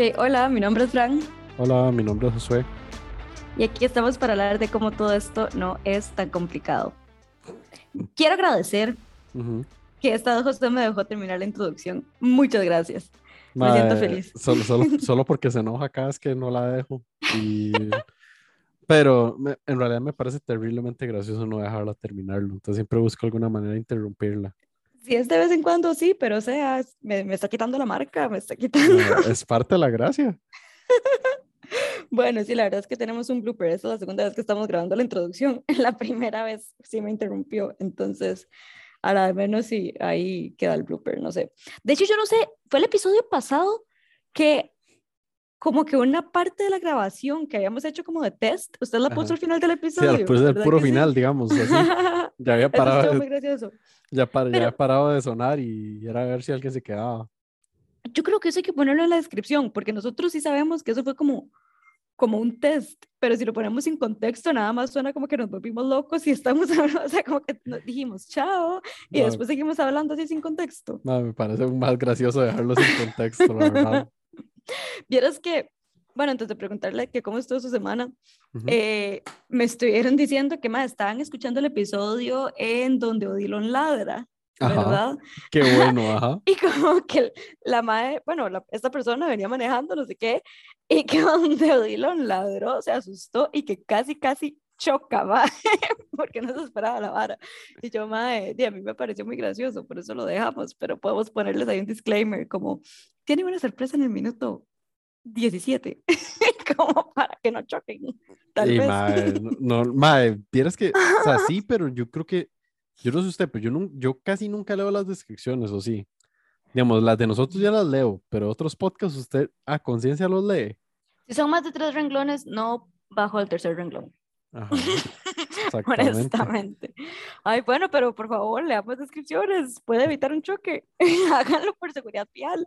Ok, hola, mi nombre es Fran. Hola, mi nombre es Josué. Y aquí estamos para hablar de cómo todo esto no es tan complicado. Quiero agradecer que esta José me dejó terminar la introducción. Muchas gracias. Me siento feliz. Solo, solo, solo porque se enoja acá es que no la dejo. Y... Pero me- en realidad me parece terriblemente gracioso no dejarla terminarlo. Entonces siempre busco alguna manera de interrumpirla. Si es de vez en cuando, sí, pero o sea, me, me está quitando la marca, me está quitando. Es parte de la gracia. Bueno, sí, la verdad es que tenemos un blooper. Esta es la segunda vez que estamos grabando la introducción. La primera vez sí me interrumpió. Entonces, a la de menos sí, ahí queda el blooper, no sé. De hecho, yo no sé, fue el episodio pasado que como que una parte de la grabación que habíamos hecho como de test, usted la puso Ajá. al final del Sí, episodio. al puro, el ¿verdad puro que sí? final, digamos, así. Ya había parado, muy gracioso. ya, par- ya Pero- había parado de sonar y era a ver si alguien se quedaba. Yo creo que eso hay que ponerlo en la descripción, porque nosotros sí sabemos que eso fue como, como un test, pero si lo ponemos sin contexto, nada más suena como que nos volvimos locos y estamos hablando, o sea, como que nos dijimos chao y Mae, después seguimos hablando así sin contexto. mae, me parece más gracioso dejarlo sin contexto, la verdad. Vieras que, bueno, antes de preguntarle que cómo estuvo su semana, eh, me estuvieron diciendo que más estaban escuchando el episodio en donde Odilon ladra, Ajá. ¿verdad? Qué bueno, ajá. Y como que la madre, bueno, la- esta persona venía manejando, no sé qué, y que donde Odilon ladró, se asustó y que casi, casi choca, mae, porque no se esperaba la vara. Y yo, madre, a mí me pareció muy gracioso, por eso lo dejamos, pero podemos ponerles ahí un disclaimer, como, tiene una sorpresa en el minuto 17, como para que no choquen, tal Y vez. mae, no, no, mae, vieras que, o sea, sí, pero yo creo que, yo no sé usted, pero yo, nun- yo casi nunca leo las descripciones, o sí. Digamos, las de nosotros ya las leo, pero otros podcasts usted a conciencia los lee. Si son más de tres renglones, no bajo el tercer renglón. Ajá, exactamente. honestamente. Ay, bueno, pero por favor, leamos descripciones. Puede evitar un choque. Háganlo por seguridad vial.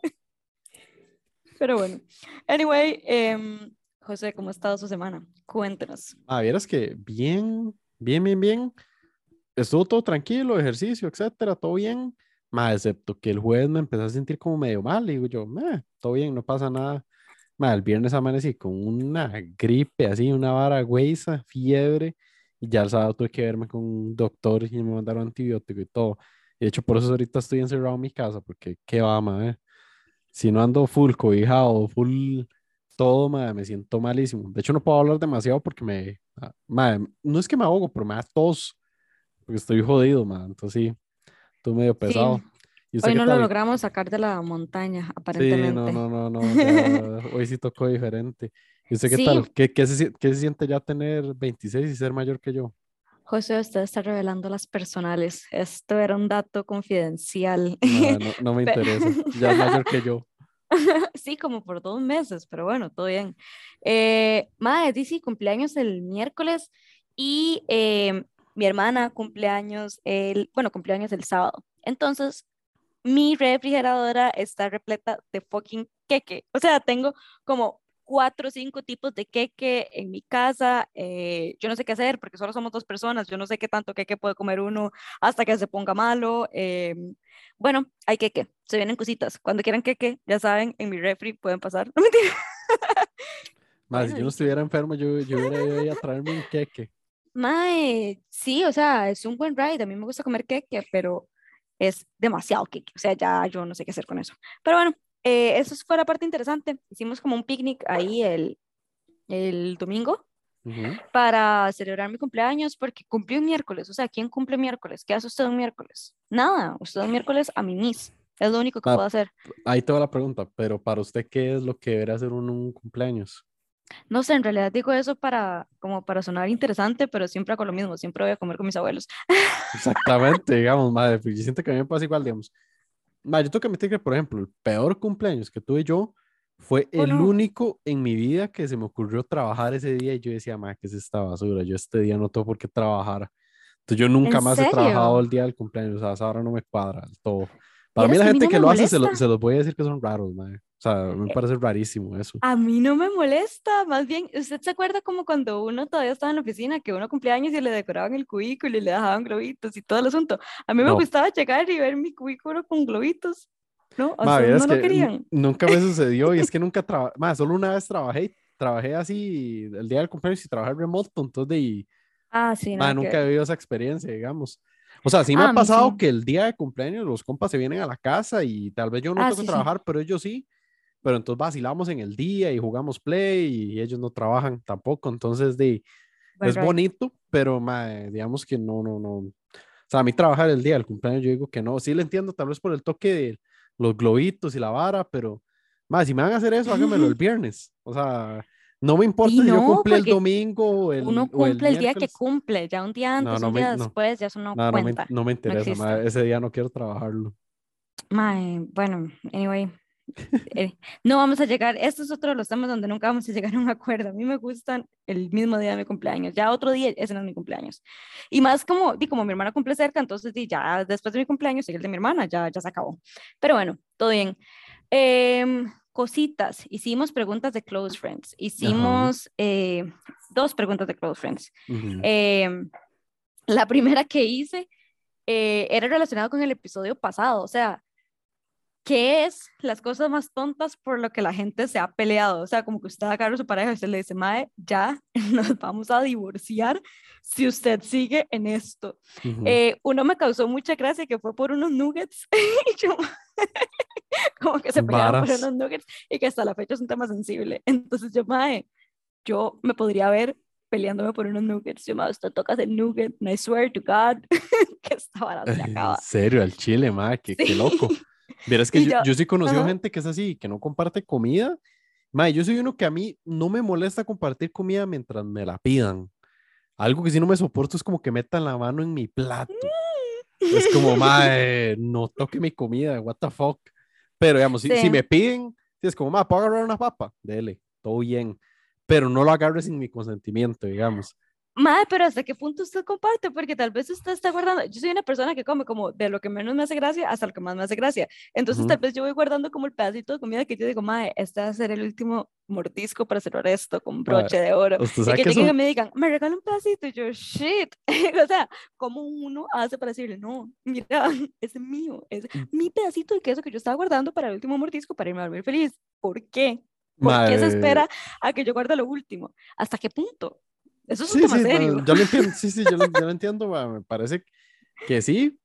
Pero bueno. Anyway, em, José, ¿cómo ha estado su semana? Cuéntenos. Ah, vieras que bien, bien, bien, bien. Estuvo todo tranquilo, ejercicio, etcétera, todo bien. Más excepto que el jueves me empecé a sentir como medio mal. Y digo yo, "Meh, todo bien, no pasa nada. Ma, el viernes amanecí con una gripe así, una vara güeyza, fiebre. Y ya el sábado tuve que verme con un doctor y me mandaron antibiótico y todo. De hecho, por eso ahorita estoy encerrado en mi casa, porque qué va, ma, Si no ando full cobijado, full todo, ma, me siento malísimo. De hecho, no puedo hablar demasiado porque me, ah, ma, no es que me ahogo, pero me da tos, porque estoy jodido, ma. Entonces sí, estoy medio pesado. ¿Y usted Hoy no lo logramos sacar de la montaña, Sí, aparentemente. no, no, no, no. ya, hoy sí tocó diferente. ¿Y usted qué Sí. tal? ¿Qué, qué se, sie- qué se siente ya tener 26 y ser mayor que yo? José, usted está revelando las personales. Esto era un dato confidencial. Nada, no, no me interesa. Ya es mayor que yo. Sí, como por dos meses, pero bueno, todo bien. Eh, madre, dice cumpleaños el miércoles y eh, mi hermana cumpleaños el, bueno, cumpleaños el sábado. Entonces, mi refrigeradora está repleta de fucking queque. O sea, tengo como cuatro o cinco tipos de queque en mi casa. eh, yo no sé qué hacer porque solo somos dos personas. Yo no sé qué tanto queque puede comer uno hasta que se ponga malo. em, bueno, hay queque, se vienen cositas. Cuando quieran queque, ya saben, en mi refri pueden pasar. No mentira. Más, si yo no estuviera enfermo, yo, yo hubiera ido a traerme un queque. Mae, sí, o sea, es un buen ride. A mí me gusta comer queque, pero es demasiado queque. O sea, ya yo no sé qué hacer con eso. Pero bueno, eh, eso fue la parte interesante. Hicimos como un picnic ahí el, el domingo Ujú. para celebrar mi cumpleaños porque cumplí un miércoles. O sea, ¿quién cumple miércoles? ¿Qué hace usted un miércoles? Nada, usted un miércoles a mimis. Es lo único que Ma, puedo hacer. Ahí te va la pregunta, pero para usted, ¿qué es lo que debería hacer en un cumpleaños? No sé, en realidad digo eso para, como para sonar interesante, pero siempre hago lo mismo. Siempre voy a comer con mis abuelos. Exactamente, digamos, madre, pues yo siento que a mí me pasa igual, digamos. Ma, yo tengo que admitir que, por ejemplo, el peor cumpleaños que tuve yo fue el no. único en mi vida que se me ocurrió trabajar ese día y yo decía, ma, ¿qué es esta basura? Yo este día no tengo por qué trabajar. Entonces yo nunca ¿En más he trabajado serio? el día del cumpleaños, o sea, esa hora no me cuadra del todo. Para mí la mí gente no que lo hace, se, lo- se los voy a decir que son raros, ma. O sea, me parece rarísimo eso. A mí no me molesta, más bien, ¿usted se acuerda como cuando uno todavía estaba en la oficina, que uno cumplía años y le decoraban el cubículo y le dejaban globitos y todo el asunto? A mí me No, gustaba llegar y ver mi cubículo con globitos. ¿No? ¿O Ma, ustedes vieras no lo que querían? nu- nunca me sucedió y es que nunca trabajé, más solo una vez trabajé, trabajé así el día del cumpleaños y trabajé remoto, entonces de, Ah, sí, ma, nada que nunca he vivido esa experiencia, digamos. O sea, sí me Ah, ha pasado sí. que el día de cumpleaños los compas se vienen a la casa y tal vez yo no Ah, tengo que sí, sí. trabajar, pero ellos sí, pero entonces vacilamos en el día y jugamos play y ellos no trabajan tampoco, entonces de, Buen es ride. bonito, pero ma, digamos que no, no, no. O sea, a mí trabajar el día del cumpleaños, yo digo que no. Sí le entiendo, tal vez por el toque de los globitos y la vara, pero más, si me van a hacer eso, háganmelo el viernes. O sea, no me importa Sí, si yo no, cumplí el porque domingo o el, Uno o el cumple el, día que cumple, ya un día No, antes, no un me- día no. después, ya eso no, No, no me, cuenta. no me interesa, ma, ese día no quiero trabajarlo. Bueno, anyway. eh, no vamos a llegar, esto es otro de los temas donde nunca vamos a llegar a un acuerdo. A mí me gustan el mismo día de mi cumpleaños, ya otro día, ese no es mi cumpleaños. Y más como, di, como mi hermana cumple cerca, entonces di, ya después de mi cumpleaños sigue el de mi hermana, ya, ya se acabó. Pero bueno, todo bien. Em, cositas, hicimos preguntas de close friends, hicimos eh, dos preguntas de close friends. Ujú. Em, la primera que hice eh, era relacionada con el episodio pasado, o sea, ¿qué es las cosas más tontas por lo que la gente se ha peleado? O sea, como que usted agarra a su pareja y usted le dice, Mae, ya nos vamos a divorciar si usted sigue en esto. Ujú. Eh, uno me causó mucha gracia que fue por unos nuggets y yo como que se pelearon por unos nuggets y que hasta la fecha es un tema sensible. Entonces yo, Mae, yo me podría ver peleándome por unos nuggets. Yo, Mae, usted tocas el nugget, I swear to God que esta vara se En acaba. serio, al chile, ma, qué, qué Sí. loco. Verás que yo, yo- yo sí he conocido ajá. gente que es así, que no comparte comida. Ma, yo soy uno que a mí no me molesta compartir comida mientras me la pidan. Algo que sí no me soporto es como que metan la mano en mi plato. Es como, mae, no toque mi comida, what the fuck. Pero digamos, si, si Sí. me piden, si es como, ma, ¿puedo agarrar una papa? Dele, todo bien. Pero no lo agarre sin mi consentimiento, digamos. Madre, pero ¿hasta qué punto usted comparte? Porque tal vez usted está guardando. Yo soy una persona que come como de lo que menos me hace gracia hasta lo que más me hace gracia. Entonces, Ujú. tal vez yo voy guardando como el pedacito de comida que yo digo, madre, este va a ser el último mordisco para cerrar esto con broche de oro. Y que que lleguen y eso, me digan, me regala un pedacito. Y yo, shit. o sea, ¿cómo uno hace para decirle, no, mira, es mío, es Mm. mi pedacito de queso que yo estaba guardando para el último mordisco para irme a dormir feliz? ¿Por qué? ¿Por qué se espera a que yo guarde lo último? ¿Hasta qué punto? Eso es un Sí, tema sí, serio. no, yo lo entiendo, sí, sí, yo lo, yo lo entiendo, ma, me parece que sí,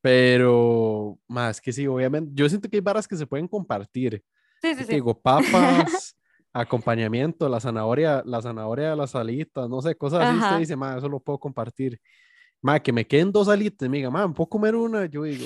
pero más que sí, obviamente, yo siento que hay varas que se pueden compartir, Sí, sí, sí. digo, papas, acompañamiento, la zanahoria, la zanahoria de las alitas, no sé, cosas así, usted Ajá. dice, ma, eso lo puedo compartir, ma, que me queden dos alitas, me diga, ma, ¿puedo comer una? Yo digo,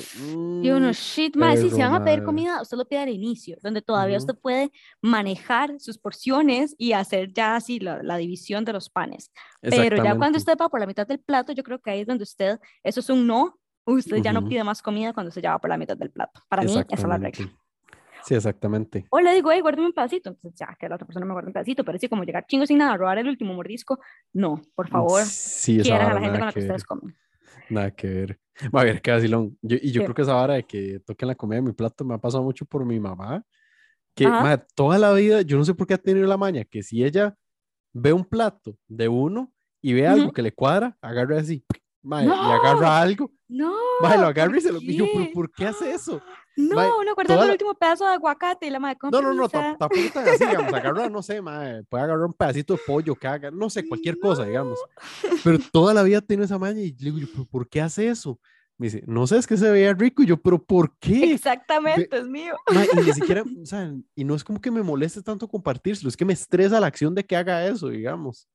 Y uno, "Mm, shit, mae, si se van a pedir mae". comida, usted lo pide al inicio, donde todavía Ujú. usted puede manejar sus porciones y hacer ya así la, la división de los panes. Pero ya cuando usted va por la mitad del plato, yo creo que ahí es donde usted, eso es un no, usted ya no pide más comida cuando se ya va por la mitad del plato. Para mí, esa es la regla. Sí, exactamente. O le digo, hey, guárdame un pedacito, entonces ya que la otra persona me guarde un pedacito, pero así como llegar chingo sin nada, robar el último mordisco, no, por favor, Sí, esa quieran a vara la gente con nada la que que ver. ustedes comen. Nada que ver. Va a ver, qué vacilón. Yo, y yo creo que esa vara de que toquen la comida de mi plato me ha pasado mucho por mi mamá. Que, toda la vida, yo no sé por qué ha tenido la maña, que si ella ve un plato de uno y ve algo que le cuadra, agarra así, mae, ¡No! y agarra algo, No, mae, lo agarra ¿por y se lo... y yo, por qué hace eso? No, Mae, uno guardando toda el la- último pedazo de aguacate y la madre No, no, no, tampoco tan así, digamos, agarra, no sé, mae, puede agarrar un pedacito de pollo que haga, no sé, cualquier cosa, digamos. Pero toda la vida tiene esa maña y le digo, ¿pero por qué hace eso? Me dice, no sé, es que se veía rico. Y yo, ¿pero por qué? Exactamente, es mío. Ma, y ni siquiera, o sea, y no es como que me moleste tanto compartírselo, es que me estresa la acción de que haga eso, digamos.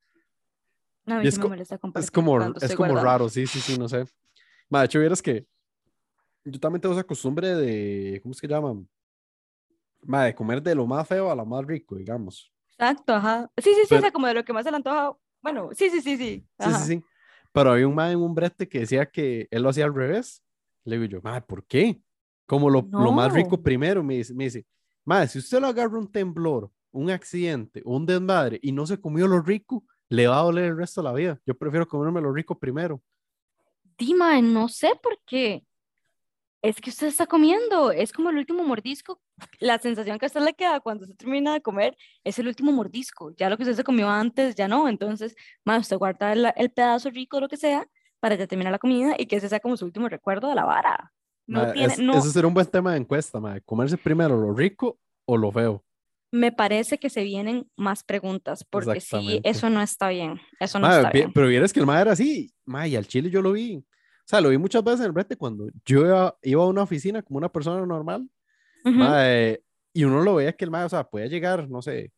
No, a Y mí es sí me molesta Es como, es como raro, sí, sí, sí, no sé. Ma, de hecho, vieras que yo también tengo esa costumbre de, ¿cómo es que llaman? Ma, de comer de lo más feo a lo más rico, digamos. Exacto, ajá. Sí, sí, sí, o Pero- sea, como de lo que más se le antoja. Bueno, sí, sí, sí, sí. Sí, Ajá. sí, sí. Pero había un ma en un brete que decía que él lo hacía al revés. Le digo yo, ma, ¿por qué? Como lo, lo más rico No. primero, me dice, me dice, ma, si usted lo agarra un temblor, un accidente, un desmadre y no se comió lo rico, le va a doler el resto de la vida. Yo prefiero comerme lo rico primero. Dima, no sé por qué. Es que usted está comiendo, es como el último mordisco. La sensación que a usted le queda cuando se termina de comer es el último mordisco. Ya lo que usted se comió antes, ya no. Entonces, ma, usted guarda el, el pedazo rico, lo que sea, para ya terminar la comida y que ese sea como su último recuerdo de la vara. No tiene, es- no, Ese será un buen tema de encuesta, ma, comerse primero lo rico o lo feo. Me parece que se vienen más preguntas, porque sí, eso no está bien, eso no está bien. pero vieras que el ma era así, ma, y al chile yo lo vi. O sea, lo vi muchas veces en el brete cuando yo iba, iba a una oficina como una persona normal, Ujú. Mae, y uno lo veía que el mae, o sea, podía llegar, no sé,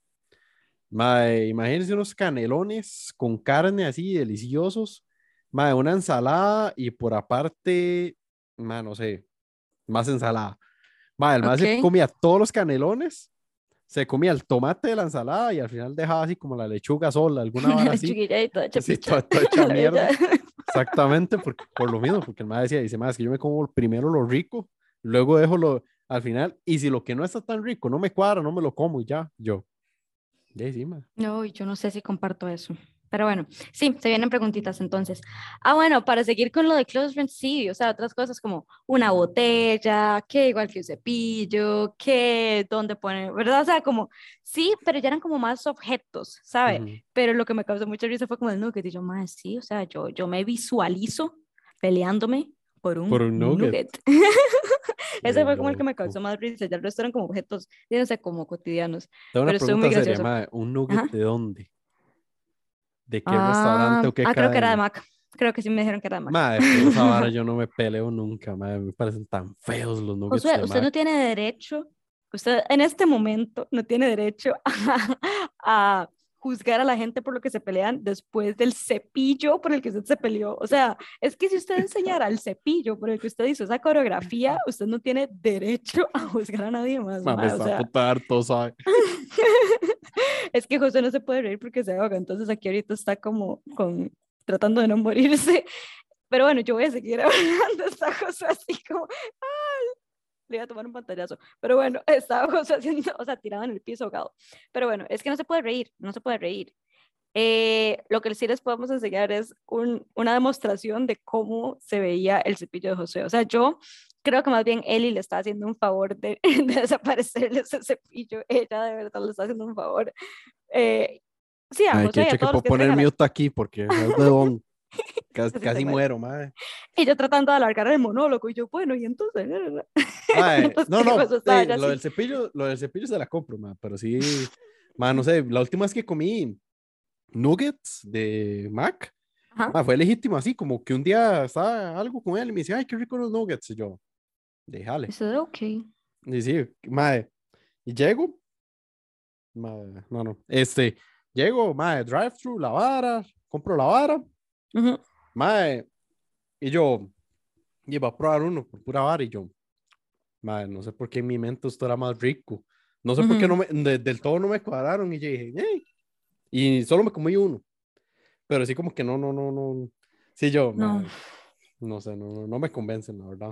imagínense unos canelones con carne así deliciosos, una ensalada y por aparte, no sé, más ensalada. El mae se comía todos los canelones, se comía el tomate de la ensalada y al final dejaba así como la lechuga sola, alguna vara así. Y toda hecha Sí, toda- toda hecha mierda. Exactamente, porque, por lo mismo, porque el mae decía, dice, mae, es que yo me como primero lo rico, luego dejo lo al final, y si lo que no está tan rico no me cuadra, no me lo como y ya, yo. Ya sí. No, yo no sé si comparto eso. Pero bueno, sí, se vienen preguntitas entonces. Ah, bueno, para seguir con lo de close friends, sí, o sea, otras cosas como una botella, que igual que un cepillo, que dónde poner, ¿verdad? O sea, como, sí, pero ya eran como más objetos, ¿sabe? Ujú. Pero lo que me causó mucha risa fue como el nugget, y yo, más, sí, o sea, yo, yo me visualizo peleándome por un, Por un nugget. Ese Qué fue como el que me causó más risa, ya el resto eran como objetos, no sé, como cotidianos. Una pero estuvo pregunta mae, ¿un nugget Ajá. de dónde? ¿De qué Ah, restaurante o qué ah, creo que era de cadena? Mac. Creo que sí me dijeron que era de Mac. Por esa vara yo no me peleo nunca, mae, me parecen tan feos los nuggets Josué, de usted no Mac. tiene derecho, usted en este momento no tiene derecho a, a juzgar a la gente por lo que se pelean después del cepillo por el que usted se peleó. O sea, es que si usted enseñara el cepillo por el que usted hizo esa coreografía, usted no tiene derecho a juzgar a nadie más. Mae, o está sea, puta harto, ¿sabe? es que José no se puede reír porque se ahoga, entonces aquí ahorita está como con, tratando de no morirse. Pero bueno, yo voy a seguir hablando, está José así como, ¡ay! Le iba a tomar un pantallazo. Pero bueno, estaba José haciendo, o sea, tirado en el piso ahogado. Pero bueno, es que no se puede reír, no se puede reír. Eh, lo que sí les podemos enseñar es un- una demostración de cómo se veía el cepillo de José. O sea, yo creo que más bien Eli le está haciendo un favor de, de desaparecerle ese cepillo. Ella de verdad le está haciendo un favor. Eh, sí, a Ay, que que puedo poner mute aquí porque es de don. Casi, casi muero, mae. Y yo tratando de alargar el monólogo. Y yo, bueno, y entonces. Mae, Pues no, que no, sí, lo del cepillo, lo del cepillo se la compro, mae, pero sí, mae, no sé, la última vez que comí nuggets de Mac, mae, fue legítimo así, como que un día estaba algo con él y me dice, ay, qué rico los nuggets, y yo, déjale, Eso, ok. y sí, mae, y llego, mae, no, no, este, llego, mae, drive-thru, la vara, compro la vara, Ujú. Mae, y yo iba a probar uno pura vara y yo, mae, no sé por qué en mi mente esto era más rico. No sé por qué no me, de- del todo no me cuadraron y yo dije, "Ey". Y solo me comí uno. Pero sí como que no, no, no, no. Sí, yo, No. mae, no sé, no, no, no me convencen, la verdad.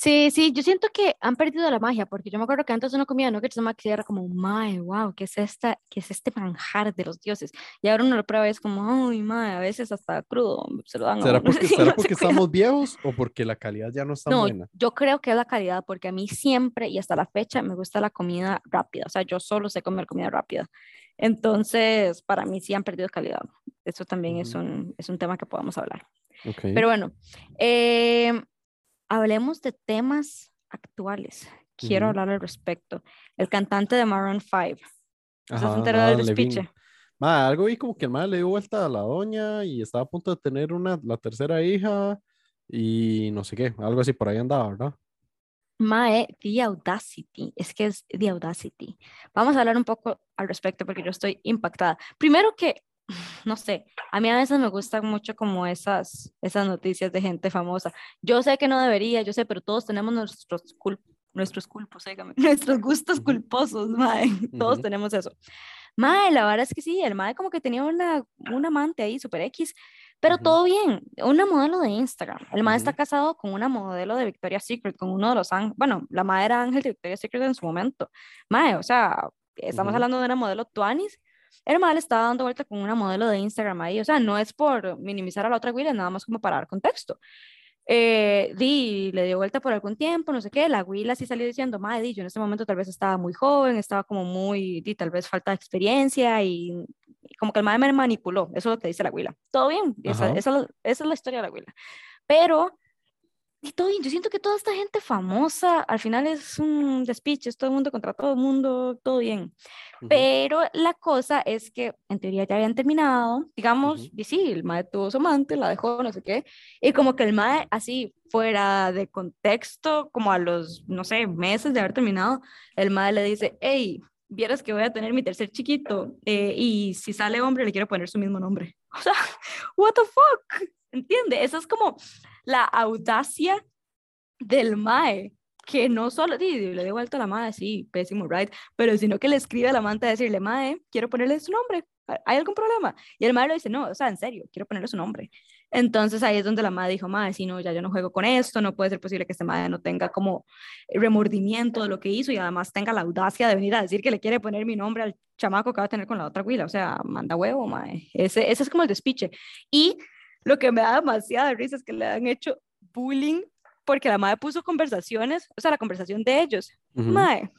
Sí, sí, yo siento que han perdido la magia, porque yo me acuerdo que antes uno comía nuggets de Mac y era como, mae, wow, ¿qué es, esta, ¿qué es este manjar de los dioses? Y ahora uno lo prueba y es como, ay, mae, a veces hasta crudo se lo dan a ¿Será uno, porque, ¿será no porque estamos viejos o porque la calidad ya no es tan No, buena? yo creo que es la calidad, porque a mí siempre y hasta la fecha me gusta la comida rápida, o sea, yo solo sé comer comida rápida. Entonces, para mí sí han perdido calidad. Eso también es, Ujú. un, es un tema que podemos hablar. Ok. Pero bueno, eh, hablemos de temas actuales. Quiero Ujú. hablar al respecto. El cantante de Maroon 5. ¿Usted se Ajá, enteró del despiche? Ma, algo vi como que el madre le dio vuelta a la doña y estaba a punto de tener una, la tercera hija y no sé qué, algo así por ahí andaba, ¿verdad? Mae, The Audacity. Es que es The Audacity. Vamos a hablar un poco al respecto porque yo estoy impactada. Primero que, no sé, a mí a veces me gustan mucho como esas, esas noticias de gente famosa. Yo sé que no debería, yo sé, pero todos tenemos nuestros cul- nuestros culpos, óigame, nuestros gustos Ujú. culposos, mae. Todos Ujú. tenemos eso. Mae, la verdad es que sí, el mae como que tenía una, un amante ahí, super X, pero Ujú. todo bien, una modelo de Instagram. El mae está casado con una modelo de Victoria's Secret, con uno de los ángeles, bueno, la mae era ángel de Victoria's Secret en su momento. Mae, o sea, estamos hablando de una modelo Tuanis. El mae le estaba dando vuelta con una modelo de Instagram ahí, o sea, no es por minimizar a la otra Will, nada más como para dar contexto. Eh, di, le dio vuelta por algún tiempo, no sé qué, la Willa sí salió diciendo, madre, di, yo en ese momento tal vez estaba muy joven, estaba como muy, di, tal vez falta de experiencia y, y como que el madre me manipuló, eso es lo que dice la Willa. Todo bien, esa, esa, esa es la historia de la Willa. Pero y todo bien. Yo siento que toda esta gente famosa al final es un despiche, es todo el mundo contra todo el mundo, todo bien. Ujú, Pero la cosa es que en teoría ya habían terminado, digamos, ujú. y sí, el mae tuvo su amante, la dejó, no sé qué, y como que el mae así fuera de contexto, como a los, no sé, meses de haber terminado, el mae le dice, hey, vieras que voy a tener mi tercer chiquito, eh, y si sale hombre le quiero poner su mismo nombre. O sea, what the fuck, ¿entiende? Esa es como la audacia del mae. Que no solo di, le dio vuelta a la mae, sí, pésimo, right? pero sino que le escribe a la amante a decirle, Mae, quiero ponerle su nombre, ¿hay algún problema? Y el Mae le dice, no, o sea, en serio, quiero ponerle su nombre. Entonces ahí es donde la Mae dijo, Mae, si no, ya yo no juego con esto, no puede ser posible que este Mae no tenga como remordimiento de lo que hizo y además tenga la audacia de venir a decir que le quiere poner mi nombre al chamaco que va a tener con la otra huila, o sea, manda huevo, Mae. Ese, ese es como el despiche. Y lo que me da demasiada risa es que le han hecho bullying porque la Mae puso conversaciones, o sea, la conversación de ellos. Ujú. Mae,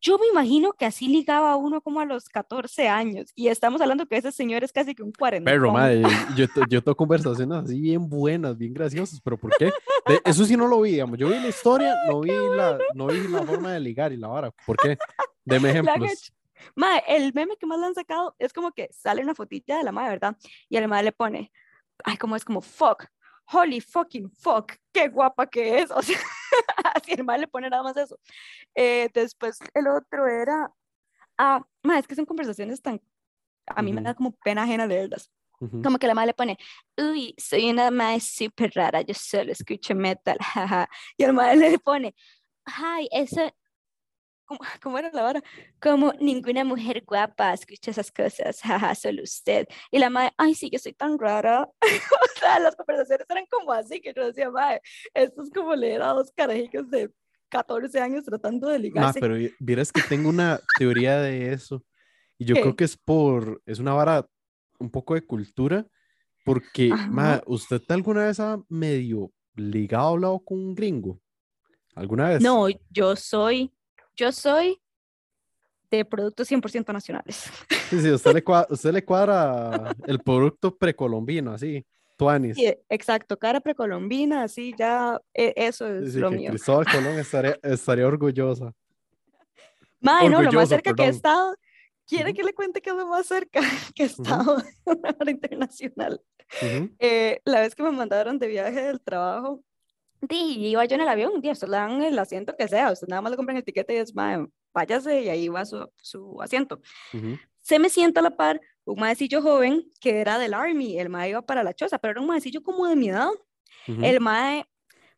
yo me imagino que así ligaba uno como a los 14 años y estamos hablando que ese señor es casi que un 40. Perro, madre, yo, to- yo tengo conversaciones así bien buenas, bien graciosas, pero ¿por qué? De- eso sí no lo vi, digamos. Yo vi la historia, no vi la, no vi la forma de ligar y la vara. ¿Por qué? Deme ejemplos. Mae, el meme que más le han sacado es como que sale una fotilla de la madre, ¿verdad? Y el madre le pone, ay, como es como fuck, holy fucking fuck, qué guapa que es. O sea, así el madre le pone nada más eso. Eh, después el otro era, ah, mae, es que son conversaciones tan, a mí me da como pena ajena leerlas. Ujú. Como que la madre le pone, uy, soy una madre súper rara, yo solo escucho metal, jaja. Y el madre le pone, ay, eso, ¿cómo, cómo era la vara? Como ninguna mujer guapa escucha esas cosas, jaja, solo usted. Y la madre, ay, sí, yo soy tan rara. o sea, las conversaciones eran como así, que yo decía, madre, esto es como leer a dos carajillos de 14 años tratando de ligarse. pero vi- vieras que tengo una teoría de eso. Y yo creo ¿Qué? que es por, es una vara un poco de cultura, porque, ma. ¿usted alguna vez ha medio ligado, hablado con un gringo? ¿Alguna vez? No, yo soy, yo soy de productos 100% nacionales. Sí, sí, usted le cuadra, usted le cuadra el producto precolombino, así, tuanis. Sí, exacto, cara precolombina, así ya, e- eso es sí, lo que mío. Cristóbal Colón estaría, estaría orgullosa. Mae, no, lo más cerca que he perdón. estado, ¿quiere que le cuente que es lo más cerca que he estado de una hora internacional? Ujú, Eh, la vez que me mandaron de viaje del trabajo, di, iba yo en el avión, día, usted le dan el asiento que sea, usted nada más le compran el tiquete y es, mae, váyase y ahí va su, su asiento. ujú, Se me sienta a la par un maecillo joven que era del Army, el mae iba para la choza, pero era un maecillo como de mi edad. ujú, El mae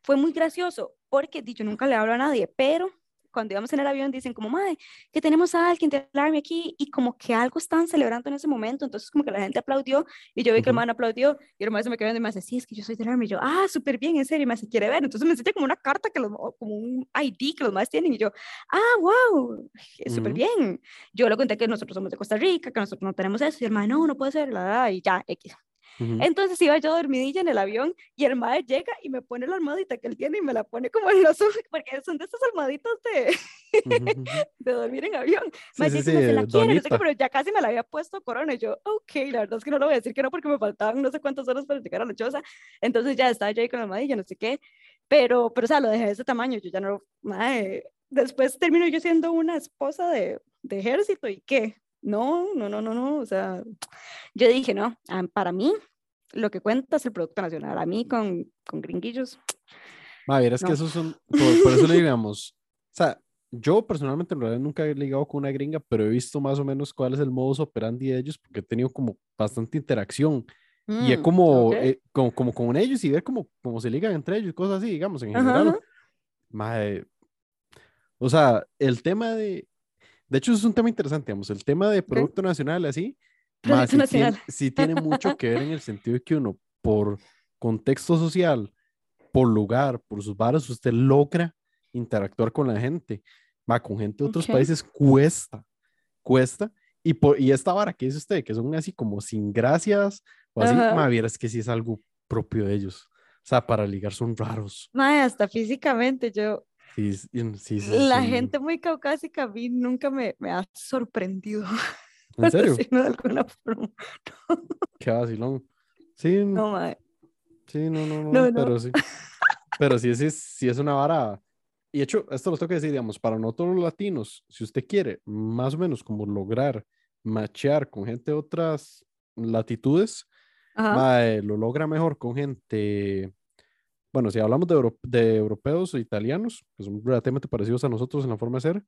fue muy gracioso porque yo nunca le hablo a nadie, pero cuando íbamos en el avión dicen como, mae, que tenemos a alguien del Army aquí y como que algo estaban celebrando en ese momento, entonces como que la gente aplaudió y yo vi que el man aplaudió y el mae se me quedó y me dice, sí, es que yo soy del Army y yo, ah, súper bien, en serio, y me dice, ¿quiere ver? Entonces me enseña como una carta, que los, como un ID que los más tienen y yo, ah, wow, súper bien. Yo le conté que nosotros somos de Costa Rica, que nosotros no tenemos eso y el mae, no, no puede ser, la, y ya, X. Entonces iba yo dormidilla en el avión y el mae llega y me pone la almohadita que él tiene y me la pone como en los ojos, porque son de esas almohaditas de, Ujú, ujú. de dormir en avión. Sí, sí, sí, se la quiere, no sé qué, pero ya casi me la había puesto corona y yo, ok, la verdad es que no lo voy a decir que no porque me faltaban no sé cuántas horas para llegar a la choza. Entonces ya estaba yo ahí con la almohadilla, no sé qué, pero, pero o sea, lo dejé de ese tamaño, yo ya no, mae, después termino yo siendo una esposa de, de ejército y qué. No, no, no, no, no, o sea, yo dije, no, ah, para mí lo que cuenta es el Producto Nacional. A mí con, con gringuillos, Ma, vieras que No. esos son, por, por eso le digamos, o sea, yo personalmente en realidad nunca he ligado con una gringa, pero he visto más o menos cuál es el modus operandi de ellos, porque he tenido como bastante interacción y es mm, como, ok. eh, como, como con ellos y ver cómo, cómo se ligan entre ellos, cosas así, digamos, en Ajá, general. ajá. Mae, o sea, el tema de, de hecho es un tema interesante, digamos, el tema de Producto Nacional así, Producto sí tiene, tiene mucho que ver en el sentido de que uno, por contexto social, por lugar, por sus varas, usted logra interactuar con la gente. Va, con gente de otros Ok. países cuesta, cuesta. Y, por, y esta vara que dice usted, que son así como sin gracias o así, Ajá. ma, vieras que sí es algo propio de ellos. O sea, para ligar son raros. Mae, hasta físicamente yo, Sí, sí, sí, sí, la gente muy caucásica a mí nunca me, me ha sorprendido, ¿En serio? de alguna forma. Qué vacilón. Sí, No, mae. sí, no, no, no, No, no. pero sí. pero sí, sí, sí es una vara. Y de hecho, esto lo tengo que decir, digamos, para nosotros los latinos, si usted quiere más o menos como lograr machear con gente de otras latitudes, mae, lo logra mejor con gente, bueno, si hablamos de, euro- de europeos o italianos, que son relativamente parecidos a nosotros en la forma de ser,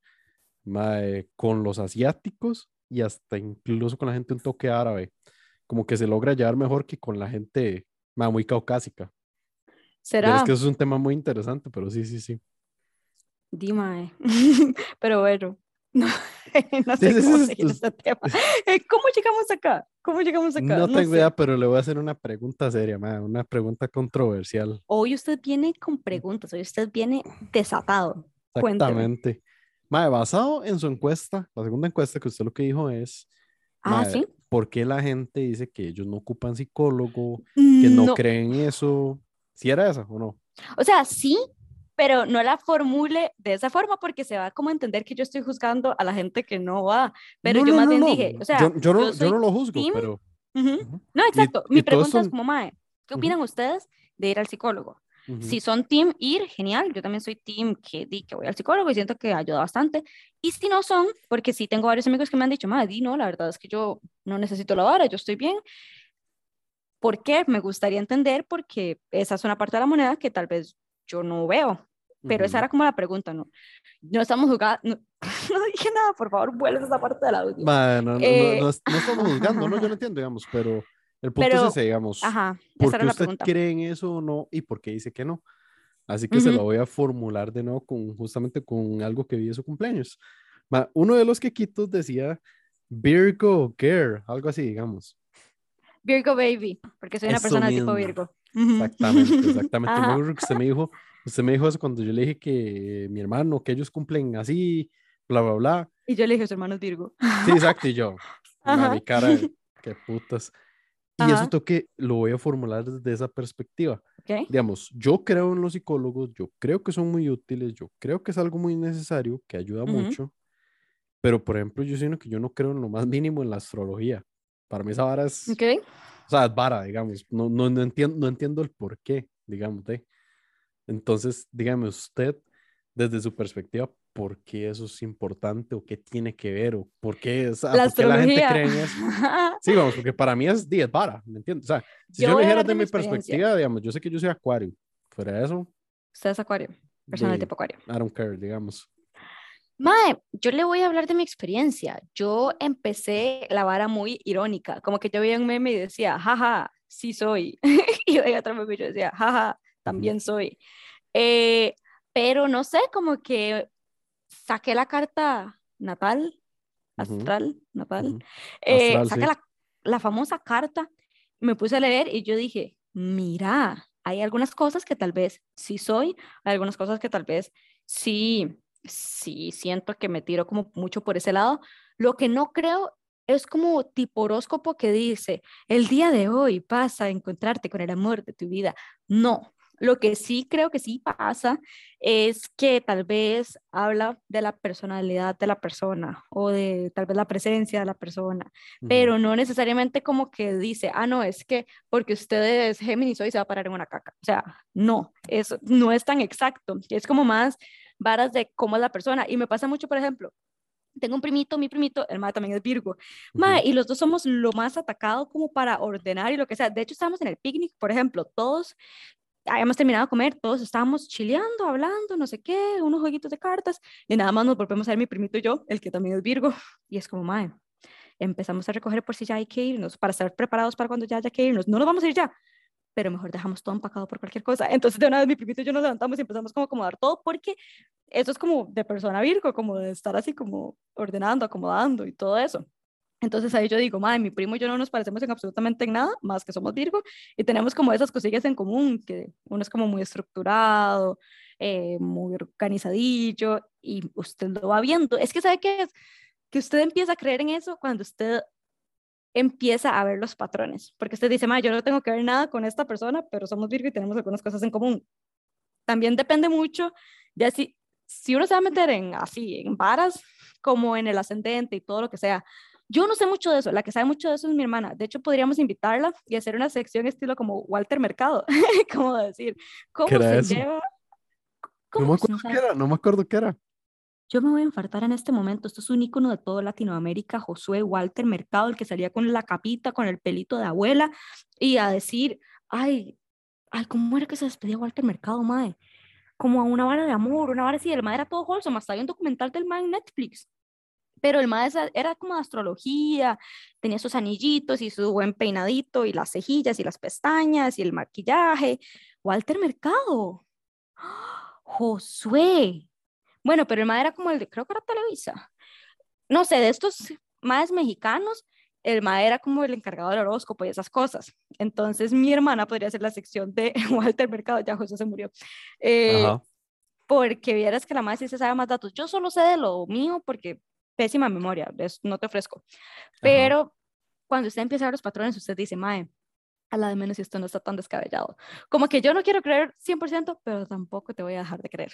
mae, con los asiáticos y hasta incluso con la gente un toque árabe, como que se logra llevar mejor que con la gente mae, muy caucásica. Pero ¿Será? es que eso es un tema muy interesante, pero sí, sí, sí. Dime. Pero bueno, no, no Sí, sé sí, cómo sí, seguir es- este tema. ¿Cómo llegamos acá? ¿Cómo llegamos acá? No tengo sé. idea, pero le voy a hacer una pregunta seria, mae, una pregunta controversial. Hoy usted viene con preguntas, hoy usted viene desatado. Exactamente. Mae, basado en su encuesta, la segunda encuesta que usted lo que dijo es, Ah, mae, sí. ¿por qué la gente dice que ellos no ocupan psicólogo, que no, No, creen eso? ¿Si era esa o no? o sea, sí, pero no la formule de esa forma porque se va como a entender que yo estoy juzgando a la gente que no va. Pero No, yo no, más no, bien dije, o sea, yo, yo no, yo yo no lo juzgo, team- pero... Ujú. Ujú, No, exacto. Mi y pregunta es esto- como, Mae, ¿qué opinan ustedes de ir al psicólogo? Si son team ir, genial. Yo también soy team que di que voy al psicólogo y siento que ayuda bastante. Y si no son, porque sí tengo varios amigos que me han dicho, madre, di no, la verdad es que yo no necesito la vara, yo estoy bien. ¿Por qué? Me gustaría entender porque esa es una parte de la moneda que tal vez yo no veo. Pero esa Ujú. era como la pregunta, ¿no? No estamos jugando, no, no dije nada, por favor, vuelves esa parte del audio. Mae, no, no, no- Eh, no es- no estamos juzgando, ¿no? Yo no entiendo, digamos, pero el punto Pero, es ese, digamos. Ajá, ¿Por esa qué era la usted pregunta. cree en eso o no? ¿Y por qué dice que no? Así que se Ujú. lo voy a formular de nuevo con justamente con algo que vi de su cumpleaños. Uno de los quequitos decía Virgo Girl, algo así, digamos. Virgo Baby, porque soy una Eso persona tipo mismo. Virgo. Ujú. Exactamente, exactamente. Me que usted me dijo, usted me dijo eso cuando yo le dije que mi hermano, que ellos cumplen así, bla, bla, bla. Y yo le dije, su hermano es Virgo. Sí, exacto, y yo, Ajá. mi cara, qué putas. Y eso Ajá. toque lo voy a formular desde esa perspectiva. ¿Ok? digamos, yo creo en los psicólogos, yo creo que son muy útiles, yo creo que es algo muy necesario, que ayuda Ujú. mucho, pero por ejemplo, yo siento que yo no creo en lo más mínimo en la astrología. Para mí esa vara es, ¿Ok? o sea, es vara, digamos, no, no, no, entiendo, no entiendo el por qué, digamos, ¿eh? Entonces, dígame usted, desde su perspectiva, ¿por qué eso es importante o qué tiene que ver o por qué, o sea, La por qué la gente cree en eso? Sí, vamos, porque para mí es 10 vara, ¿me entiendes? O sea, si Yo yo, dijera de mi perspectiva, digamos, yo sé que yo soy acuario, fuera de eso, Usted es Acuario, persona de- tipo Acuario. I don't care, digamos. Mae, yo le voy a hablar de mi experiencia. Yo empecé la vara muy irónica, como que yo veía un meme y decía, jaja, sí soy. y yo veía otro meme y yo decía, jaja, también soy. Eh, pero no sé, como que saqué la carta natal, astral, natal, eh, Astral, saqué sí. la, la famosa carta, me puse a leer y yo dije, mira, hay algunas cosas que tal vez sí soy, hay algunas cosas que tal vez sí, sí siento que me tiro como mucho por ese lado. Lo que no creo es como tipo horóscopo que dice, el día de hoy vas a encontrarte con el amor de tu vida. No, lo que sí creo que sí pasa es que tal vez habla de la personalidad de la persona o de tal vez la presencia de la persona, Ujú. pero no necesariamente como que dice, ah, no, es que porque usted es Géminis hoy se va a parar en una caca. O sea, no, eso no es tan exacto. Es como más varas de cómo es la persona. Y me pasa mucho, por ejemplo, tengo un primito, mi primito, el también es Virgo. Mae, Ujú. y los dos somos lo más atacado como para ordenar y lo que sea. De hecho, estábamos en el picnic, por ejemplo, todos habíamos terminado de comer, todos estábamos chileando, hablando, no sé qué, unos jueguitos de cartas, y nada más nos volvemos a ver mi primito y yo, el que también es Virgo, y es como, mae, empezamos a recoger por si ya hay que irnos, para estar preparados para cuando ya haya que irnos. No nos vamos a ir ya, pero mejor dejamos todo empacado por cualquier cosa. Entonces, de una vez mi primito y yo nos levantamos y empezamos como a acomodar todo, porque eso es como de persona Virgo, como de estar así como ordenando, acomodando y todo eso. Entonces ahí yo digo, madre, mi primo y yo no nos parecemos en absolutamente en nada, más que somos Virgo, y tenemos como esas cosillas en común, que uno es como muy estructurado, eh, muy organizadillo, y usted lo va viendo. Es que sabe que es que usted empieza a creer en eso cuando usted empieza a ver los patrones, porque usted dice, madre, yo no tengo que ver nada con esta persona, pero somos Virgo y tenemos algunas cosas en común. También depende mucho, ya si, si uno se va a meter en así, en varas, como en el ascendente y todo lo que sea, Yo no sé mucho de eso, la que sabe mucho de eso es mi hermana. De hecho, podríamos invitarla y hacer una sección estilo como Walter Mercado, como decir, ¿cómo se lleva? no me acuerdo qué era, no me acuerdo qué era. Yo me voy a infartar en este momento. Esto es un icono de todo Latinoamérica, Josué Walter Mercado, el que salía con la capita, con el pelito de abuela, y a decir, ay, ay, ¿cómo era que se despedía Walter Mercado, madre? Como a una vara de amor, una vara así, el madre era todo wholesome, hasta hay un documental del man en Netflix. Pero el madre era como de astrología, tenía sus anillitos y su buen peinadito y las cejillas y las pestañas y el maquillaje. Walter Mercado. Josué, bueno, pero el MAE era como el de, creo que era Televisa. No sé, de estos más mexicanos, el MAE era como el encargado del horóscopo y esas cosas. Entonces mi hermana podría ser la sección de Walter Mercado, ya José se murió. Eh, porque vieras que la madre sí se sabe más datos. Yo solo sé de lo mío porque pésima memoria, no te ofrezco. Pero cuando usted empieza a ver los patrones, usted dice, mae, a la de menos esto no está tan descabellado. Como que yo no quiero creer 100%, pero tampoco te voy a dejar de creer.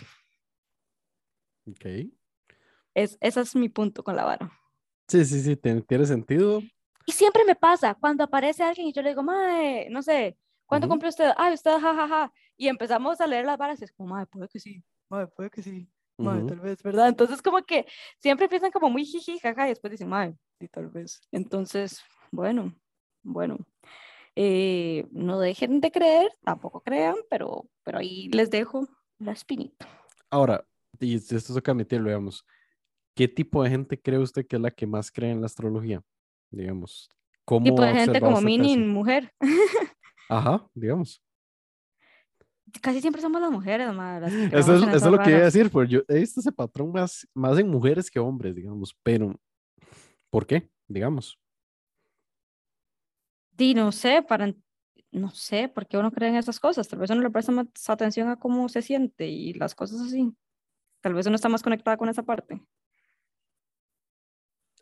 Ok. Es, ese es mi punto con la vara. Sí, sí, sí, tiene, sentido. Y siempre me pasa, cuando aparece alguien y yo le digo, madre, no sé, ¿cuánto compró usted? Ah, usted, jajaja. Ja, ja. Y empezamos a leer las varas y es como, madre, puede que sí, madre, puede que sí, madre, tal vez, ¿verdad? Entonces, como que siempre empiezan como muy jiji, jaja, y después dicen, madre, sí, tal vez. Entonces, bueno, bueno. Eh, no dejen de creer, tampoco crean, pero, pero ahí les dejo la espinita. Ahora, y esto es que admitirlo, digamos, ¿qué tipo de gente cree usted que es la que más cree en la astrología? Digamos, ¿cómo tipo de gente como mini mujer. Ajá, digamos. Casi siempre somos las mujeres, madre. Eso, es, eso es, lo que iba a decir, porque yo he visto ese patrón más, más en mujeres que hombres, digamos, pero ¿por qué? Digamos. Di, no sé, para, no sé, ¿por qué uno cree en esas cosas? Tal vez uno le presta más atención a cómo se siente y las cosas así. Tal vez uno está más conectada con esa parte.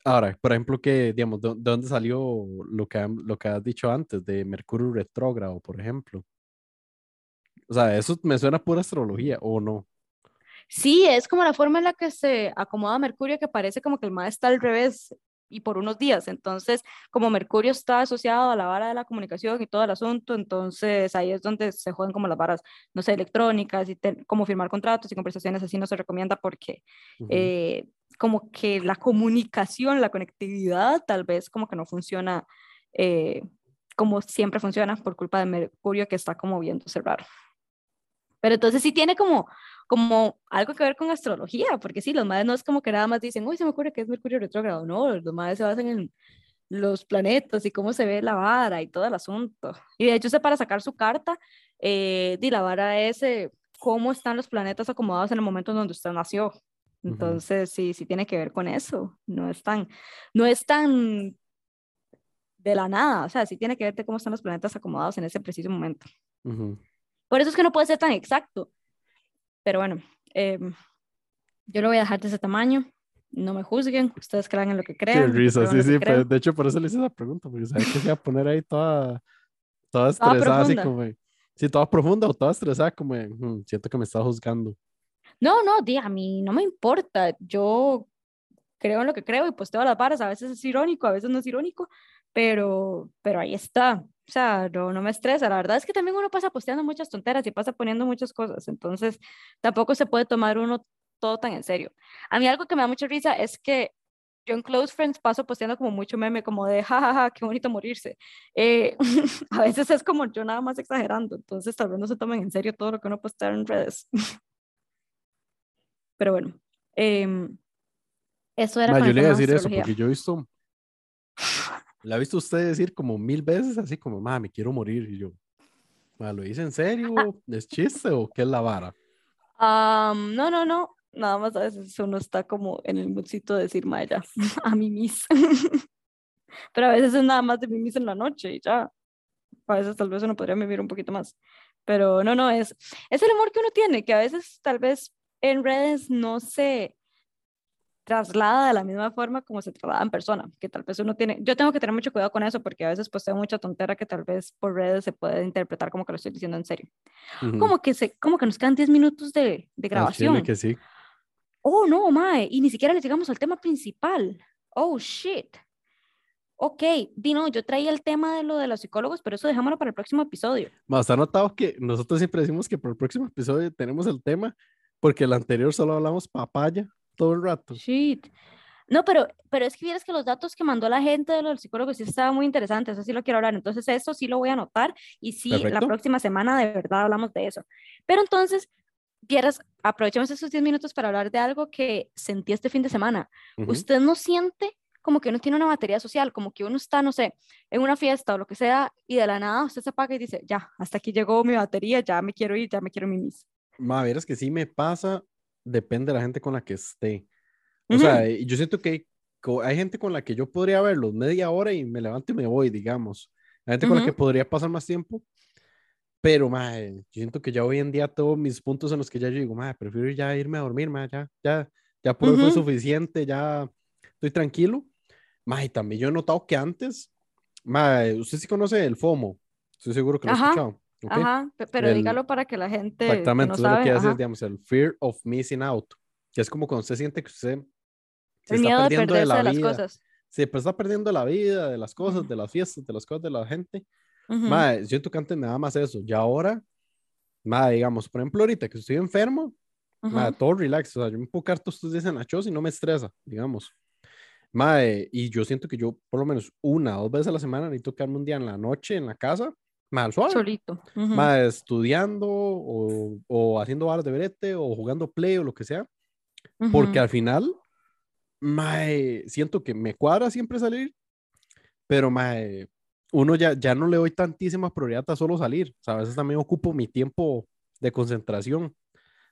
Ahora, por ejemplo, que, digamos, ¿de, dónde salió lo que, lo que has dicho antes de Mercurio retrógrado, por ejemplo? O sea, eso me suena pura astrología, ¿o no? Sí, es como la forma en la que se acomoda Mercurio, que parece como que el mar está al revés y por unos días. Entonces, como Mercurio está asociado a la vara de la comunicación y todo el asunto, entonces ahí es donde se juegan como las varas, no sé, electrónicas y como firmar contratos y conversaciones así no se recomienda porque eh, como que la comunicación, la conectividad tal vez como que no funciona eh, como siempre funciona por culpa de Mercurio que está como viéndose raro. Pero entonces sí tiene como como algo que ver con astrología, porque sí, los madres no es como que nada más dicen, uy, se me ocurre que es Mercurio retrógrado, no, los madres se basan en los planetas y cómo se ve la vara y todo el asunto. Y de hecho, usted para sacar su carta, eh, di la vara es eh, cómo están los planetas acomodados en el momento en donde usted nació. Entonces, sí, sí tiene que ver con eso. No es tan, no es tan de la nada, o sea, sí tiene que ver de cómo están los planetas acomodados en ese preciso momento. Por eso es que no puede ser tan exacto, pero bueno, em, yo lo voy a dejar de ese tamaño. No me juzguen, ustedes crean en lo que crean. Qué risa, sí, sí, pero de hecho por eso le hice esa pregunta, porque sabía que se iba a poner ahí toda, toda estresada, así como, sí, toda profunda o toda estresada, como, mm, siento que me está juzgando. No, no, di, a mí no me importa, yo creo en lo que creo y pues todas las varas, a veces es irónico, a veces no es irónico, pero, pero ahí está. O sea, no, no me estresa. La verdad es que también uno pasa posteando muchas tonteras y pasa poniendo muchas cosas. Entonces, tampoco se puede tomar uno todo tan en serio. A mí algo que me da mucha risa es que yo en Close Friends paso posteando como mucho meme, como de jajaja, qué bonito morirse. Eh, a veces es como yo nada más exagerando, entonces tal vez no se tomen en serio todo lo que uno postea en redes. Pero bueno, eh, eso era. yo le iba a decir eso porque yo he visto la ha visto usted decir como mil veces, así como, ma, me quiero morir. Y yo, ¿lo dice en serio? ¿Es chiste o qué es la vara? no, no, no. Nada más a veces uno está como en el moodcito de decir, ma, ya, a mí mis. Pero a veces es nada más de mí mis en la noche y ya. A veces tal vez uno podría vivir un poquito más. Pero no, no, es, es el amor que uno tiene, que a veces tal vez en redes no se traslada de la misma forma como se traslada en persona, que tal vez uno tiene, yo tengo que tener mucho cuidado con eso porque a veces pues tengo mucha tontera que tal vez por redes se puede interpretar como que lo estoy diciendo en serio. Como que se, como que nos quedan 10 minutos de, de grabación. que sí. Oh, no, mae, y ni siquiera le llegamos al tema principal. Oh, shit. ok, Dino, yo traía el tema de lo de los psicólogos, pero eso dejámoslo para el próximo episodio. Más ha notado que nosotros siempre decimos que para el próximo episodio tenemos el tema, porque el anterior solo hablamos papaya todo el rato. Shit. No, pero, pero es que vieras que los datos que mandó la gente de los psicólogos sí estaban muy interesantes, eso sí lo quiero hablar. Entonces, eso sí lo voy a anotar y sí, la próxima semana de verdad hablamos de eso. Pero entonces, vieras, aprovechemos esos 10 minutos para hablar de algo que sentí este fin de semana. ¿Usted no siente como que uno tiene una batería social, como que uno está, no sé, en una fiesta o lo que sea, y de la nada usted se apaga y dice, ya, hasta aquí llegó mi batería, ya me quiero ir, ya me quiero mimis. Ma, es que sí me pasa, depende de la gente con la que esté. O sea, yo siento que hay gente con la que yo podría verlos media hora y me levanto y me voy, digamos. Hay gente con la que podría pasar más tiempo, pero, ma, yo siento que ya hoy en día todos mis puntos en los que ya yo digo, ma, prefiero ya irme a dormir, ma, ya, ya, ya por fue suficiente, ya estoy tranquilo. Ma, y también yo he notado que antes, ma, usted sí conoce el FOMO, estoy seguro que lo ha escuchado. Ajá, pero dígalo para que la gente. Exactamente, eso es lo que hace, digamos, el fear of missing out, que es como cuando usted siente que usted se el está perdiendo de, la las cosas. Sí, pues está perdiendo la vida, de las cosas, de las fiestas, de las cosas de la gente. Uh siento que antes me daba más eso, y ahora, ma, digamos, por ejemplo, ahorita que estoy enfermo, todo relax, o sea, yo me puedo quedar todos estos días en la y no me estresa, digamos. Mae, y yo siento que yo por lo menos una o dos veces a la semana necesito quedarme un día en la noche en la casa, mal suave. Solito. estudiando o, o, haciendo barras de brete o jugando play o lo que sea. Porque al final, mae, siento que me cuadra siempre salir, pero mae, uno ya, ya no le doy tantísima prioridad a solo salir. O sea, a veces también ocupo mi tiempo de concentración.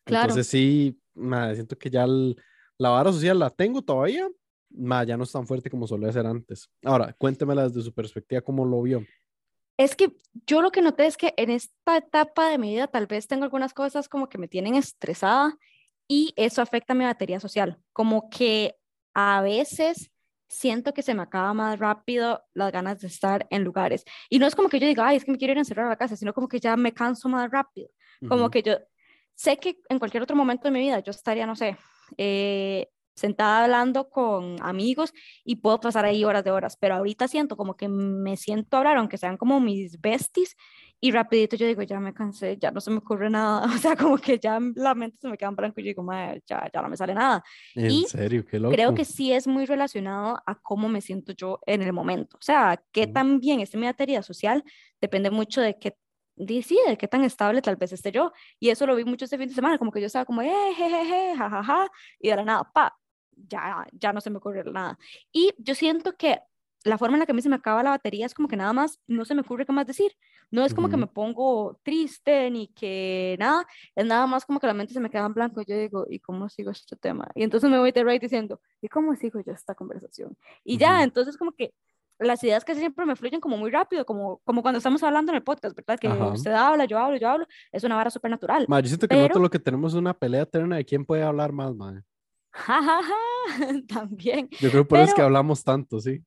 Claro. Entonces sí, mae, siento que ya la vara social la tengo todavía, ya no es tan fuerte como solía ser antes. Ahora, cuéntemela desde su perspectiva, ¿cómo lo vio? Es que yo lo que noté es que en esta etapa de mi vida tal vez tengo algunas cosas como que me tienen estresada y eso afecta a mi batería social. Como que a veces siento que se me acaba más rápido las ganas de estar en lugares. Y no es como que yo diga, ay, es que me quiero ir a encerrar a la casa, sino como que ya me canso más rápido. Como que yo sé que en cualquier otro momento de mi vida yo estaría, no sé, eh, sentada hablando con amigos y puedo pasar ahí horas de horas, pero ahorita siento como que me siento a hablar, aunque sean como mis besties, y rapidito yo digo, ya me cansé, ya no se me ocurre nada, o sea, como que ya la mente se me queda en blanco y digo, ya, ya no me sale nada. ¿En y serio? Qué loco. Creo que sí es muy relacionado a cómo me siento yo en el momento, o sea, qué tan bien esté mi batería social depende mucho de qué sí, de qué tan estable tal vez esté yo. Y eso lo vi mucho este fin de semana, como que yo estaba como, eh, jejeje, jajaja, y de la nada, pa, ya, ya no se me ocurre nada. Y yo siento que la forma en la que a mí se me acaba la batería es como que nada más no se me ocurre qué más decir. No es como que me pongo triste ni que nada, es nada más como que la mente se me queda en blanco. Yo digo, ¿y cómo sigo este tema? Y entonces me voy de right diciendo, ¿y cómo sigo yo esta conversación? Y ya, entonces como que las ideas que siempre me fluyen como muy rápido, como, como cuando estamos hablando en el podcast, ¿verdad? Que usted habla, yo hablo, yo hablo, es una vara súper natural. yo siento que nosotros lo que tenemos es una pelea eterna de quién puede hablar más, madre. También. Yo creo por eso es que hablamos tanto, sí.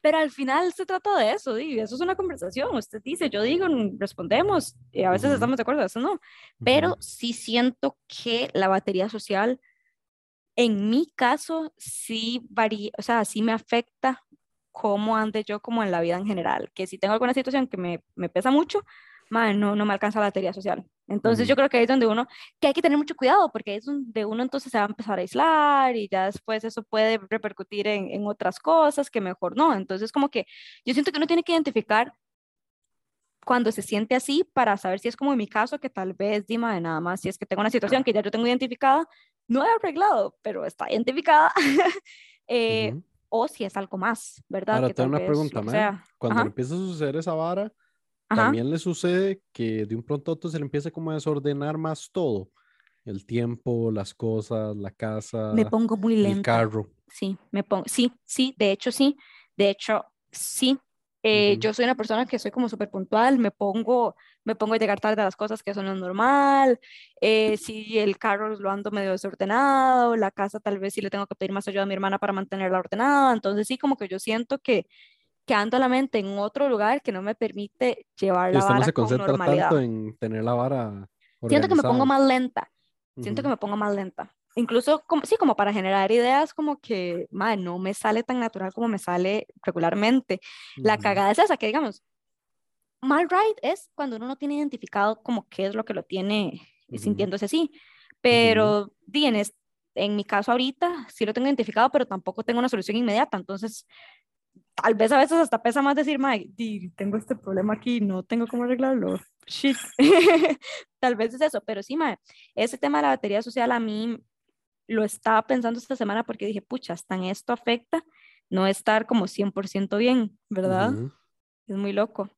Pero al final se trata de eso, y eso es una conversación. Usted dice, yo digo, respondemos, y a veces estamos de acuerdo, a veces no. Pero sí siento que la batería social, en mi caso, sí varía, o sea, sí me afecta cómo ande yo como en la vida en general. Que si tengo alguna situación que me, me pesa mucho, no, no me alcanza la batería social. Entonces yo creo que ahí es donde uno, que hay que tener mucho cuidado, porque es donde uno entonces se va a empezar a aislar y ya después eso puede repercutir en, en otras cosas que mejor no. Entonces como que yo siento que uno tiene que identificar cuando se siente así para saber si es como en mi caso, que tal vez, Dima, de nada más, si es que tengo una situación que ya yo tengo identificada, no he arreglado, pero está identificada, eh, o si es algo más, ¿verdad? Ahora, tengo una pregunta, o cuando empieza a suceder esa vara, también le sucede que de un pronto a otro se le empieza como a desordenar más todo. El tiempo, las cosas, la casa. Me pongo muy lenta. El carro. Sí, me pongo, sí, sí, de hecho sí. De hecho, sí. Eh, yo soy una persona que soy como súper puntual, me pongo, me pongo a llegar tarde a las cosas que son lo normal, eh, si el carro lo ando medio desordenado, la casa tal vez sí le tengo que pedir más ayuda a mi hermana para mantenerla ordenada, entonces sí, como que yo siento que, que ando la mente en otro lugar que no me permite llevar la vara no se concentra tanto en tener la vara Siento que me pongo más lenta. Siento que me pongo más lenta. incluso, como, sí, como para generar ideas como que, madre, no me sale tan natural como me sale regularmente. La Ujú, cagada es esa, que digamos, mal ride es cuando uno no tiene identificado como qué es lo que lo tiene ujú, sintiéndose así. Pero, di, en, es- en mi caso ahorita sí lo tengo identificado, pero tampoco tengo una solución inmediata. Entonces, tal vez a veces hasta pesa más decir, mae, tengo este problema aquí, no tengo cómo arreglarlo. Shit. Tal vez es eso, pero sí, mae, ese tema de la batería social a mí lo estaba pensando esta semana porque dije, pucha, hasta en esto afecta no estar como 100% bien, ¿verdad? ujú. Es muy loco.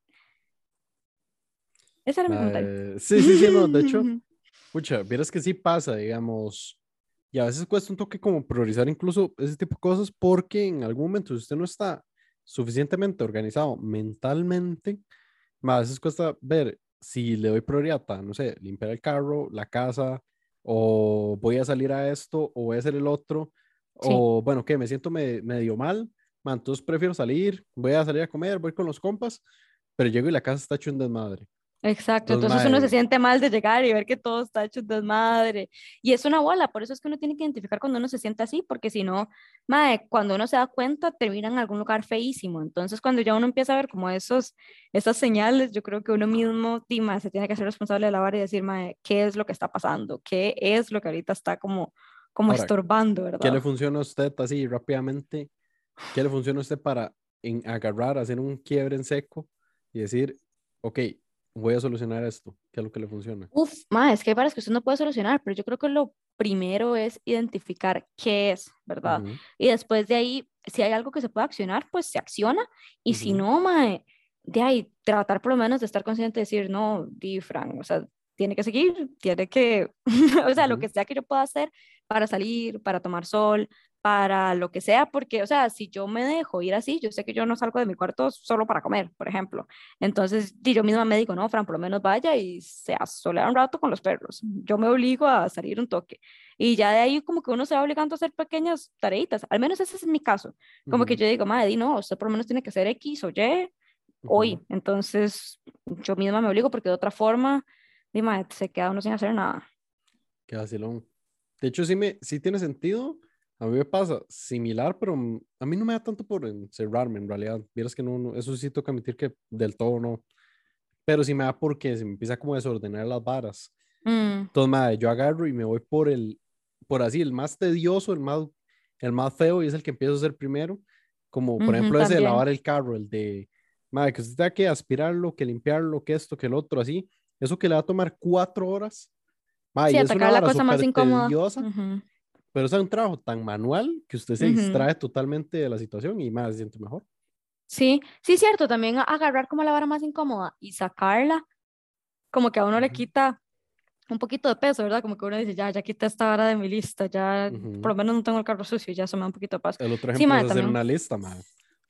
Ese era mi comentario. Sí, sí, sí, no, de hecho, pucha, vieras que sí pasa, digamos, y a veces cuesta un toque como priorizar incluso ese tipo de cosas porque en algún momento si usted no está suficientemente organizado mentalmente, a veces cuesta ver si le doy prioridad a, no sé, limpiar el carro, la casa, o voy a salir a esto, o voy a hacer el otro, Sí, o bueno, que me siento me- medio mal, mae, entonces prefiero salir, voy a salir a comer, voy con los compas, pero llego y la casa está hecho un desmadre. Exacto. Entonces, Entonces uno se siente mal de llegar y ver que todo está hecho desmadre. Y es una bola, por eso es que uno tiene que identificar cuando uno se siente así, porque si no, mae, cuando uno se da cuenta, termina en algún lugar feísimo. Entonces, cuando ya uno empieza a ver como esos, esas señales, yo creo que uno mismo, Dima, se tiene que ser responsable de la vara y decir, mae, ¿qué es lo que está pasando? ¿Qué es lo que ahorita está como, como ahora, estorbando, ¿qué le ¿verdad? funciona a usted así rápidamente? ¿Qué le funciona a usted para en agarrar, hacer un quiebre en seco y decir, ok, voy a solucionar esto? ¿Qué es lo que le funciona? Uf, ma, es que hay varias que usted no puede solucionar, pero yo creo que lo primero es identificar qué es, ¿verdad? Ujú, Y después de ahí, si hay algo que se puede accionar, pues se acciona. Y si ujú, no, ma, de ahí tratar por lo menos de estar consciente de decir, no, di, Fran, o sea, tiene que seguir, tiene que, o sea, lo ujú, que sea que yo pueda hacer para salir, para tomar sol, para lo que sea, porque, o sea, si yo me dejo ir así, yo sé que yo no salgo de mi cuarto solo para comer, por ejemplo. Entonces, yo misma me digo, no, Fran, por lo menos vaya y se asolea un rato con los perros. Yo me obligo a salir un toque. Y ya de ahí como que uno se va obligando a hacer pequeñas tareitas. Al menos ese es mi caso. Como que ujú, yo digo, madre, di, no, usted por lo menos tiene que hacer X o Y ujú. hoy. Entonces, yo misma me obligo porque de otra forma, di, madre, se queda uno sin hacer nada. Qué vacilón. De hecho, sí, me, sí tiene sentido. A mí me pasa similar, pero a mí no me da tanto por encerrarme, en realidad. Vieras que no, no- eso sí tengo que admitir que del todo no. Pero sí me da porque se me empieza como a desordenar las varas. Mm, Entonces, madre, yo agarro y me voy por el, por así, el más tedioso, el más, el más feo y es el que empiezo a hacer primero. Como por ejemplo ese de también. lavar el carro, el de, madre, que usted tenga que aspirarlo, que limpiarlo, que esto, que el otro, así. Eso que le va a tomar cuatro horas. Madre, Sí, es una la cosa más incómoda. tediosa, Ujú, pero es un trabajo tan manual que usted se distrae totalmente de la situación y más se siente mejor. Sí, sí, cierto, también agarrar como la vara más incómoda y sacarla, como que a uno le quita un poquito de peso, ¿verdad? Como que uno dice, ya, ya quité esta vara de mi lista, ya por lo menos no tengo el carro sucio, ya me da un poquito de paz. El otro Sí, ejemplo es hacer también. una lista, madre.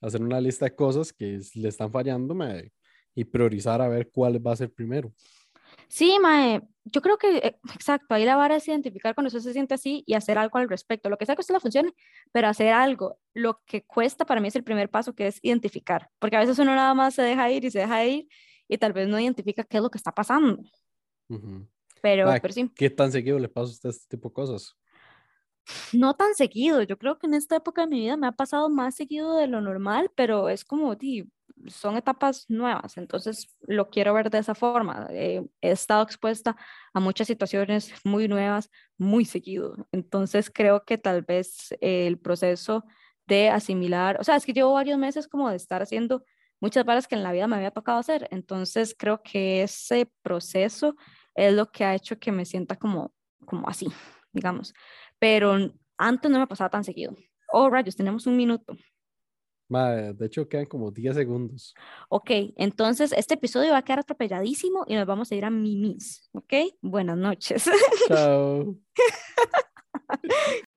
Hacer una lista de cosas que le están fallando, madre, y priorizar a ver cuál va a ser primero. Sí, mae, yo creo que, eh, exacto, ahí la vara es identificar cuando usted se siente así y hacer algo al respecto. Lo que sea que usted le funcione, pero hacer algo. Lo que cuesta para mí es el primer paso, que es identificar, porque a veces uno nada más se deja ir y se deja ir y tal vez no identifica qué es lo que está pasando. Ujú. Pero, Madre, pero sí, ¿qué tan seguido le pasa a usted este tipo de cosas? no tan seguido. Yo creo que en esta época de mi vida me ha pasado más seguido de lo normal, pero es como, di, son etapas nuevas, entonces lo quiero ver de esa forma. Eh, he estado expuesta a muchas situaciones muy nuevas, muy seguido. Entonces creo que tal vez el proceso de asimilar, o sea, es que llevo varios meses como de estar haciendo muchas varas que en la vida me había tocado hacer. Entonces creo que ese proceso es lo que ha hecho que me sienta como, como así, digamos pero antes no me pasaba tan seguido. Oh, rayos, tenemos un minuto. Madre, de hecho, quedan como 10 segundos. Ok, entonces este episodio va a quedar atropelladísimo y nos vamos a ir a Mimis. Ok, buenas noches. Chao.